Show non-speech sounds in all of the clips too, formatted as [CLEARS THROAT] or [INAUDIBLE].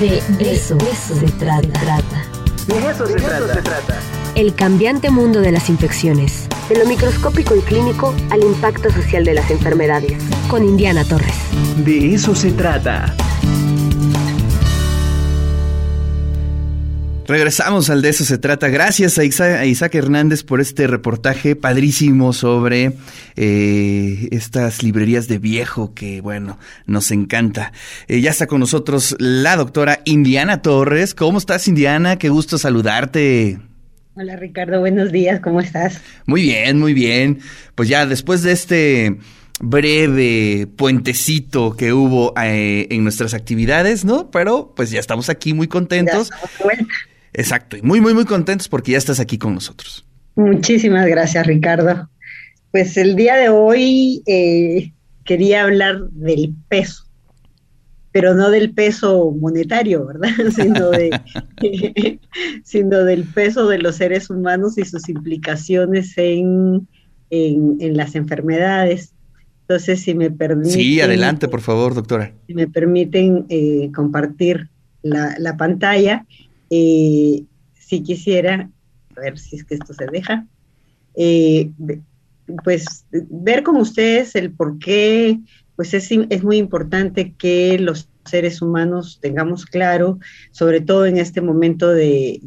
De eso, se trata. De eso, se, trata. El cambiante mundo de las infecciones. De lo microscópico y clínico al impacto social de las enfermedades. Con Indiana Torres. De eso se trata. Regresamos al de eso se trata. Gracias a Isaac, Hernández por este reportaje padrísimo sobre eh, estas librerías de viejo que, bueno, nos encanta. Eh, ya está con nosotros la doctora Indiana Torres. ¿Cómo estás, Indiana? Qué gusto saludarte. Hola, Ricardo. Buenos días. ¿Cómo estás? Muy bien, muy bien. Pues ya después de este breve puentecito que hubo eh, en nuestras actividades, ¿no? Pero pues ya estamos aquí muy contentos. Exacto, y muy, muy, muy contentos porque ya estás aquí con nosotros. Muchísimas gracias, Ricardo. Pues el día de hoy eh, quería hablar del peso, pero no del peso monetario, ¿verdad? [LAUGHS] Sino, de, [LAUGHS] sino del peso de los seres humanos y sus implicaciones en, en, las enfermedades. Entonces, si me permiten... Sí, adelante, por favor, doctora. Si me permiten eh, compartir la, la pantalla. Eh, si quisiera, a ver si es que esto se deja, eh, pues ver con ustedes el por qué, pues es, es muy importante que los seres humanos tengamos claro, sobre todo en este momento de,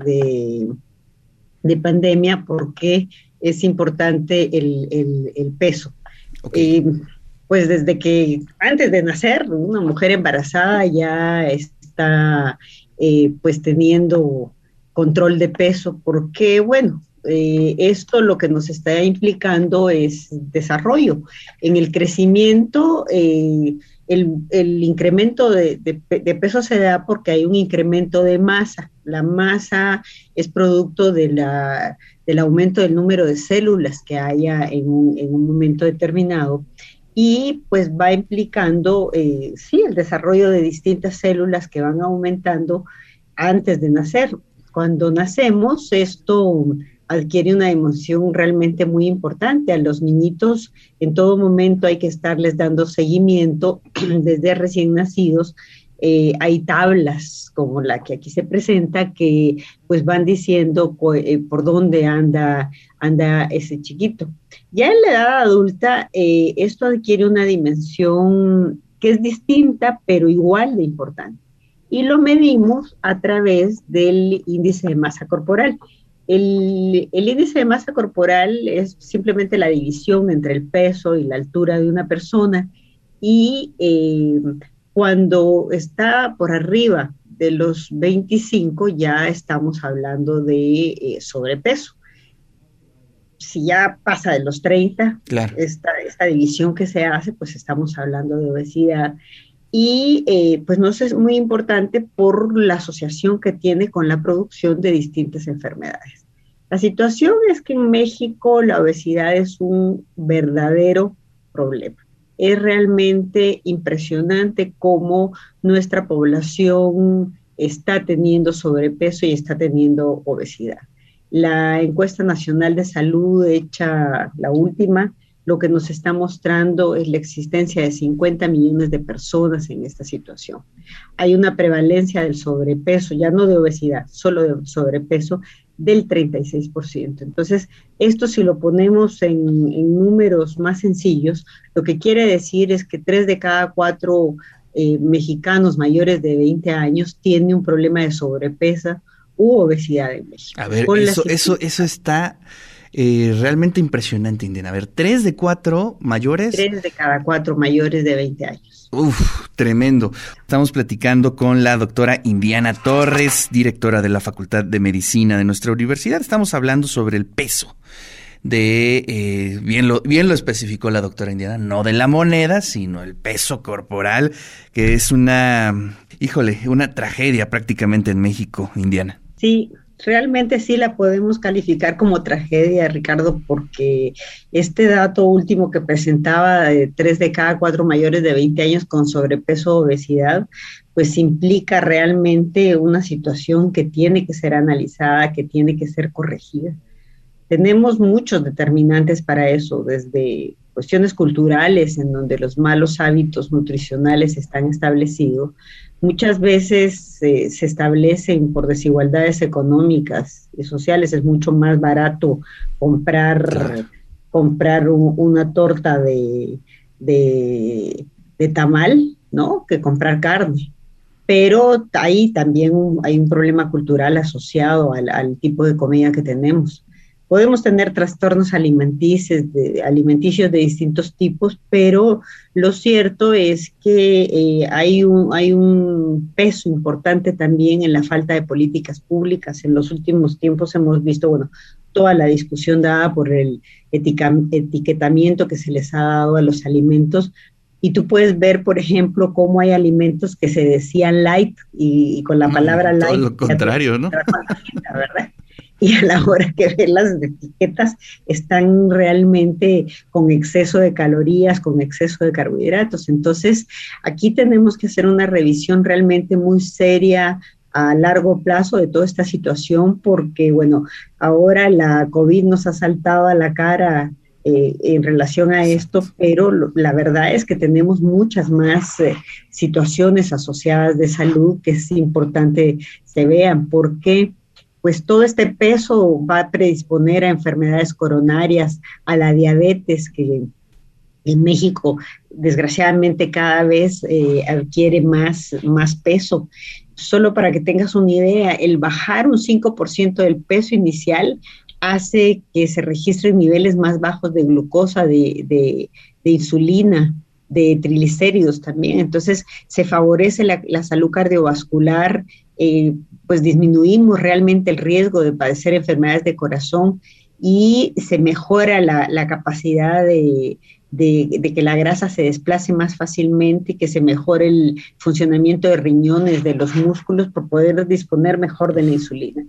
de, pandemia, por qué es importante el, peso. Eh, pues desde que antes de nacer, una mujer embarazada ya está eh, pues teniendo control de peso, porque bueno, eh, esto lo que nos está implicando es desarrollo. En el crecimiento, eh, el, incremento de, peso se da porque hay un incremento de masa. La masa es producto del aumento del número de células que haya en un momento determinado y pues va implicando, eh, sí, el desarrollo de distintas células que van aumentando antes de nacer. Cuando nacemos, esto adquiere una dimensión realmente muy importante. A los niñitos en todo momento hay que estarles dando seguimiento [CLEARS THROAT] desde recién nacidos eh, hay tablas como la que aquí se presenta que pues van diciendo eh, por dónde anda, anda ese chiquito. Ya en la edad adulta eh, esto adquiere una dimensión que es distinta pero igual de importante y lo medimos a través del índice de masa corporal. El, el, índice de masa corporal es simplemente la división entre el peso y la altura de una persona y cuando está por arriba de los 25 ya estamos hablando de eh, sobrepeso. Si ya pasa de los 30, esta, división que se hace, pues estamos hablando de obesidad. Y eh, pues no es muy importante por la asociación que tiene con la producción de distintas enfermedades. La situación es que en México la obesidad es un verdadero problema es realmente impresionante cómo nuestra población está teniendo sobrepeso y está teniendo obesidad. La encuesta nacional de salud hecha la última, lo que nos está mostrando es la existencia de 50 millones de personas en esta situación. Hay una prevalencia del sobrepeso, ya no de obesidad, solo de sobrepeso del 36%. Entonces, esto si lo ponemos en, números más sencillos, lo que quiere decir es que tres de cada cuatro eh, mexicanos mayores de 20 años tienen un problema de sobrepeso u obesidad en México. A ver, eso, eso, eso está eh, realmente impresionante, Indiana. A ver, tres de cuatro mayores. Tres de cada cuatro mayores de 20 años. Uf, tremendo. Estamos platicando con la doctora Indiana Torres, directora de la Facultad de Medicina de nuestra universidad. Estamos hablando sobre el peso de, eh, bien, lo, bien lo especificó la doctora Indiana, no de la moneda, sino el peso corporal, que es una, híjole, una tragedia prácticamente en México, Indiana. Sí, realmente sí la podemos calificar como tragedia, Ricardo, porque este dato último que presentaba de tres de cada cuatro mayores de 20 años con sobrepeso o obesidad, pues implica realmente una situación que tiene que ser analizada, que tiene que ser corregida. Tenemos muchos determinantes para eso, desde cuestiones culturales en donde los malos hábitos nutricionales están establecidos, muchas veces se establecen por desigualdades económicas y sociales. Es mucho más barato comprar, comprar una torta de, de, tamal, ¿no? Que comprar carne. Pero ahí también hay un problema cultural asociado al, al tipo de comida que tenemos. Podemos tener trastornos alimenticios de, alimenticios de distintos tipos, pero lo cierto es que eh, hay, un, hay un peso importante también en la falta de políticas públicas. En los últimos tiempos hemos visto, bueno, toda la discusión dada por el etiquetamiento que se les ha dado a los alimentos, y tú puedes ver, por ejemplo, cómo hay alimentos que se decían light y, con [LAUGHS] la palabra light. Todo lo contrario, ¿no? ¿verdad? Y a la hora que ves las etiquetas están realmente con exceso de calorías, con exceso de carbohidratos. Entonces, aquí tenemos que hacer una revisión realmente muy seria a largo plazo de toda esta situación porque, bueno, ahora la COVID nos ha saltado a la cara eh, en relación a esto, pero la verdad es que tenemos muchas más eh, situaciones asociadas de salud que es importante se vean. porque pues todo este peso va a predisponer a enfermedades coronarias, a la diabetes, que en México desgraciadamente cada vez eh, adquiere más, más peso. Solo para que tengas una idea, el bajar un 5% del peso inicial hace que se registren niveles más bajos de glucosa, de, insulina, de triglicéridos también. Entonces, se favorece la salud cardiovascular, eh, pues disminuimos realmente el riesgo de padecer enfermedades de corazón y se mejora la, capacidad de, que la grasa se desplace más fácilmente y que se mejore el funcionamiento de riñones, de los músculos, por poder disponer mejor de la insulina.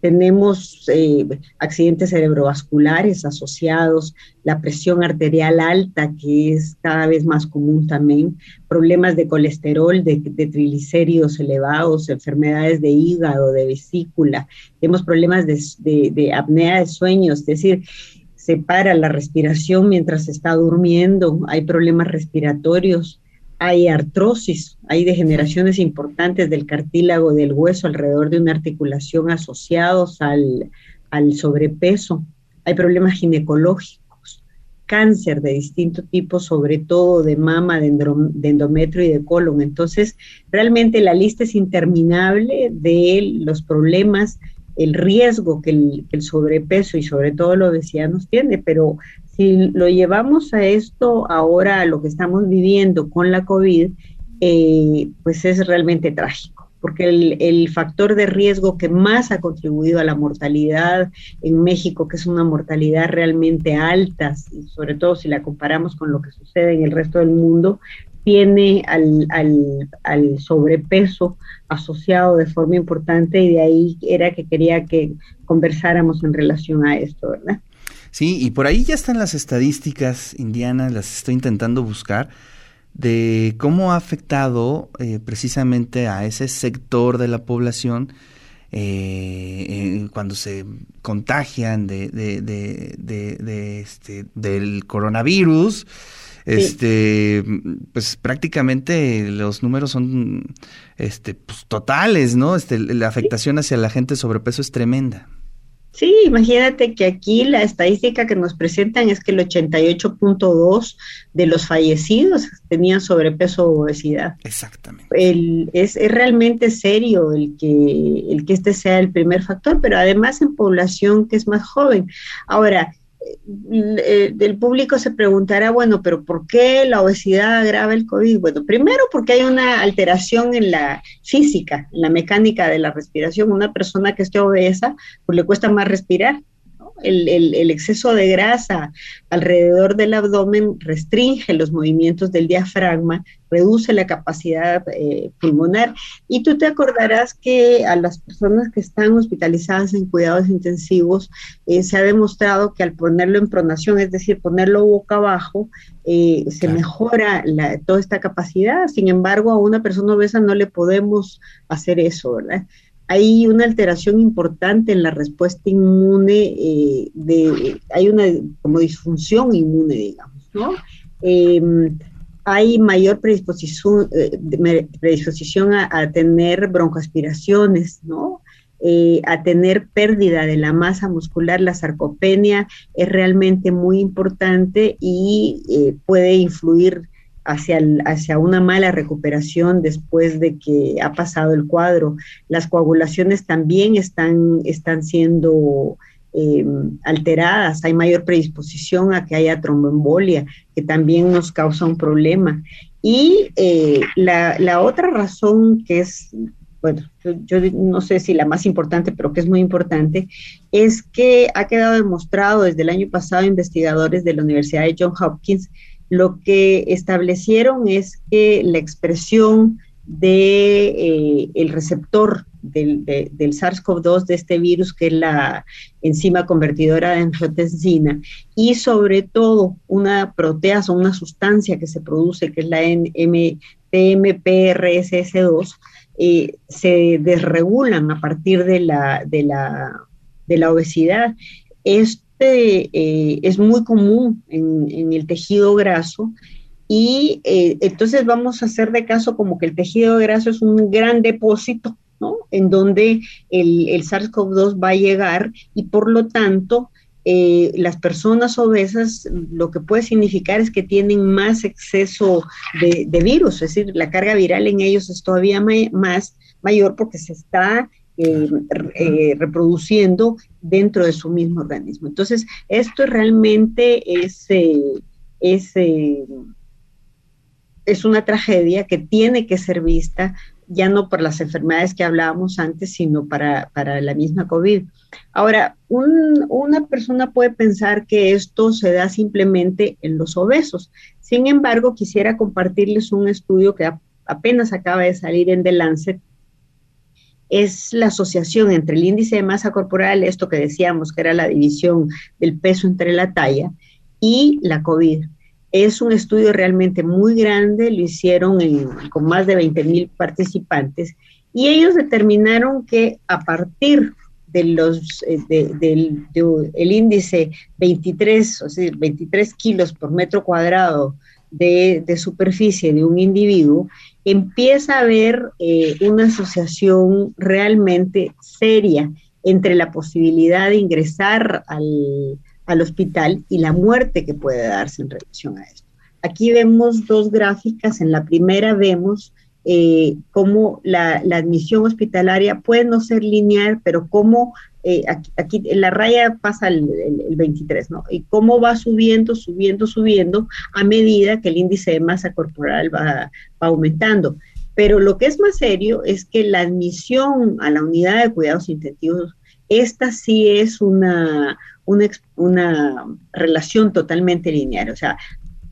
Tenemos eh, accidentes cerebrovasculares asociados, la presión arterial alta, que es cada vez más común también, problemas de colesterol, de, triglicéridos elevados, enfermedades de hígado, de vesícula, tenemos problemas de, de apnea de sueño, es decir, se para la respiración mientras está durmiendo, hay problemas respiratorios, hay artrosis, hay degeneraciones importantes del cartílago del hueso alrededor de una articulación asociados al, sobrepeso, hay problemas ginecológicos, cáncer de distinto tipo, sobre todo de mama, de, endometrio y de colon. Entonces, realmente la lista es interminable de los problemas el riesgo que el, el, sobrepeso y sobre todo la obesidad nos tiene, pero si lo llevamos a esto ahora, a lo que estamos viviendo con la COVID, eh, pues es realmente trágico, porque el, factor de riesgo que más ha contribuido a la mortalidad en México, que es una mortalidad realmente alta, sobre todo si la comparamos con lo que sucede en el resto del mundo, tiene al, al, sobrepeso asociado de forma importante y de ahí era que quería que conversáramos en relación a esto, ¿verdad? Sí, y por ahí ya están las estadísticas indianas, las estoy intentando buscar, de cómo ha afectado eh, precisamente a ese sector de la población eh, cuando se contagian de, de, de, este, del coronavirus. Este, pues prácticamente los números son este, pues, totales, ¿no? Este, la afectación hacia la gente sobrepeso es tremenda. Sí, imagínate que aquí la estadística que nos presentan es que el 88.2 de los fallecidos tenían sobrepeso o obesidad. Exactamente. El, es, es, realmente serio el que, el que este sea el primer factor, pero además en población que es más joven. Ahora, del público se preguntará, bueno, pero ¿por qué la obesidad agrava el COVID? Bueno, primero porque hay una alteración en la física, en la mecánica de la respiración. Una persona que esté obesa, pues le cuesta más respirar el, exceso de grasa alrededor del abdomen restringe los movimientos del diafragma, reduce la capacidad eh, pulmonar. Y tú te acordarás que a las personas que están hospitalizadas en cuidados intensivos eh, se ha demostrado que al ponerlo en pronación, es decir, ponerlo boca abajo, eh, se mejora toda esta capacidad. Sin embargo, a una persona obesa no le podemos hacer eso, ¿verdad? Hay una alteración importante en la respuesta inmune, eh, de, hay una como disfunción inmune, digamos. ¿no? Em, hay mayor predisposición, eh, predisposición a, tener broncoaspiraciones, ¿no? Eh, a tener pérdida de la masa muscular, la sarcopenia es realmente muy importante y puede influir hacia, hacia una mala recuperación después de que ha pasado el cuadro. Las coagulaciones también están, están siendo eh, alteradas, hay mayor predisposición a que haya tromboembolia, que también nos causa un problema. Y eh, la, la, otra razón que es, bueno, yo no sé si la más importante, pero que es muy importante, es que ha quedado demostrado desde el año pasado investigadores de la Universidad de Johns Hopkins lo que establecieron es que la expresión de eh, el receptor del, SARS-CoV-2 de este virus, que es la enzima convertidora de angiotensina, y sobre todo una proteasa, una sustancia que se produce, que es la TMPRSS2, eh, se desregulan a partir de la, de la, de la obesidad. Esto eh, es muy común en, el tejido graso y eh, entonces vamos a hacer de caso como que el tejido graso es un gran depósito, ¿no? En donde el, SARS-CoV-2 va a llegar y por lo tanto eh, las personas obesas lo que puede significar es que tienen más exceso de virus, es decir, la carga viral en ellos es todavía más mayor porque se está eh, eh, reproduciendo dentro de su mismo organismo. Entonces, esto realmente es, eh, es, es una tragedia que tiene que ser vista ya no por las enfermedades que hablábamos antes, sino para, la misma COVID. Ahora, una persona puede pensar que esto se da simplemente en los obesos. Sin embargo, quisiera compartirles un estudio que apenas acaba de salir en The Lancet, es la asociación entre el índice de masa corporal, esto que decíamos que era la división del peso entre la talla, y la COVID. Es un estudio realmente muy grande, lo hicieron con más de 20 mil participantes y ellos determinaron que a partir de los eh, del el índice 23, o sea, 23 kilos por metro cuadrado de, de superficie de un individuo, empieza a haber eh, una asociación realmente seria entre la posibilidad de ingresar al, hospital y la muerte que puede darse en relación a esto. Aquí vemos dos gráficas. En la primera vemos eh, cómo la, admisión hospitalaria puede no ser lineal, pero cómo eh, aquí, la raya pasa el, 23, ¿no? Y cómo va subiendo, subiendo, subiendo a medida que el índice de masa corporal va, aumentando. Pero lo que es más serio es que la admisión a la unidad de cuidados intensivos, esta sí es una, una, una relación totalmente lineal. O sea,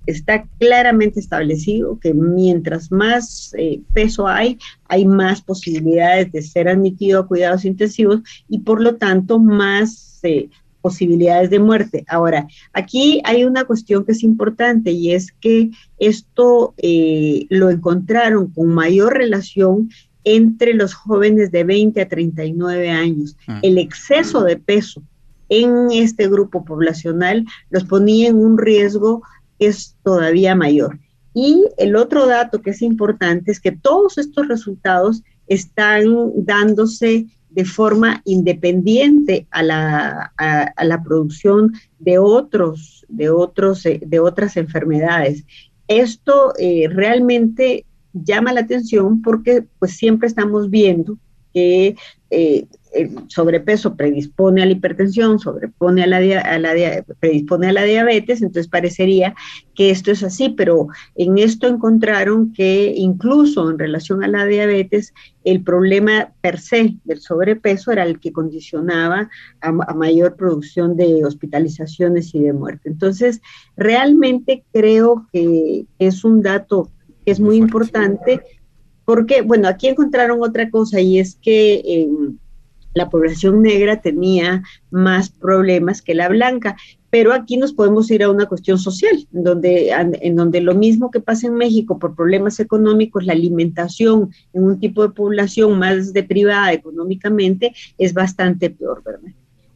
está claramente establecido que mientras más eh, peso hay, hay más posibilidades de ser admitido a cuidados intensivos y por lo tanto más eh, posibilidades de muerte. Ahora, aquí hay una cuestión que es importante y es que esto eh, lo encontraron con mayor relación entre los jóvenes de 20 a 39 años. Mm. El exceso de peso en este grupo poblacional los ponía en un riesgo es todavía mayor. Y el otro dato que es importante es que todos estos resultados están dándose de forma independiente a la, a, la producción de otros, de otros, eh, de otras enfermedades. Esto eh, realmente llama la atención porque pues siempre estamos viendo que eh, el sobrepeso predispone a la hipertensión, sobrepone a la, a la, predispone a la diabetes, entonces parecería que esto es así, pero en esto encontraron que incluso en relación a la diabetes, el problema per se del sobrepeso era el que condicionaba a, mayor producción de hospitalizaciones y de muerte. Entonces, realmente creo que es un dato que es muy importante porque, bueno, aquí encontraron otra cosa y es que... Em, la población negra tenía más problemas que la blanca. Pero aquí nos podemos ir a una cuestión social, donde, en donde lo mismo que pasa en México por problemas económicos, la alimentación en un tipo de población más deprivada económicamente es bastante peor.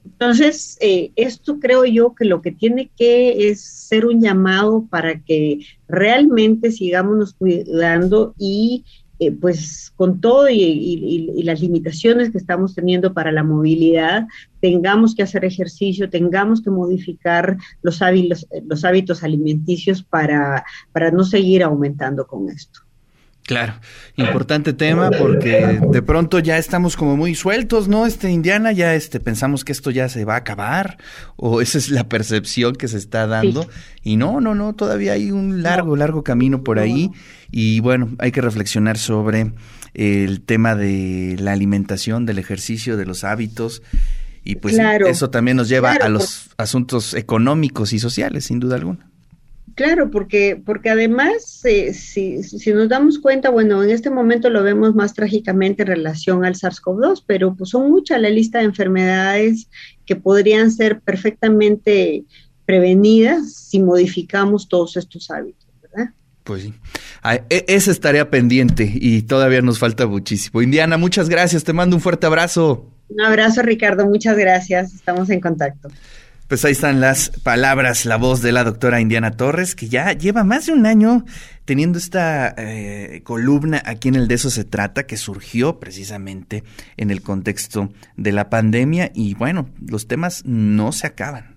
Entonces, eh, esto creo yo que lo que tiene que es ser un llamado para que realmente sigamos cuidando y eh, pues con todo y, las limitaciones que estamos teniendo para la movilidad, tengamos que hacer ejercicio, tengamos que modificar los hábitos, los hábitos alimenticios para, para no seguir aumentando con esto. Claro, importante tema porque de pronto ya estamos como muy sueltos, ¿no? Este Indiana ya este pensamos que esto ya se va a acabar o [LAUGHS] esa es la percepción que se está dando. Y no, no, no, todavía hay un largo, largo camino por ahí. Y bueno, hay que reflexionar sobre el tema de la alimentación, del ejercicio, de los hábitos. Y pues eso también nos lleva a los asuntos económicos y sociales, sin duda alguna. Claro, porque, porque además, eh, si, si, nos damos cuenta, bueno, en este momento lo vemos más trágicamente en relación al SARS-CoV-2, pero pues son muchas la lista de enfermedades que podrían ser perfectamente prevenidas si modificamos todos estos hábitos, ¿verdad? Pues sí. E, esa es tarea pendiente y todavía nos falta muchísimo. Indiana, muchas gracias. Te mando un fuerte abrazo. Un abrazo, Ricardo. Muchas gracias. Estamos en contacto. Pues ahí están las palabras, la voz de la doctora Indiana Torres, que ya lleva más de un año teniendo esta eh, columna aquí en el De eso se trata, que surgió precisamente en el contexto de la pandemia y bueno, los temas no se acaban.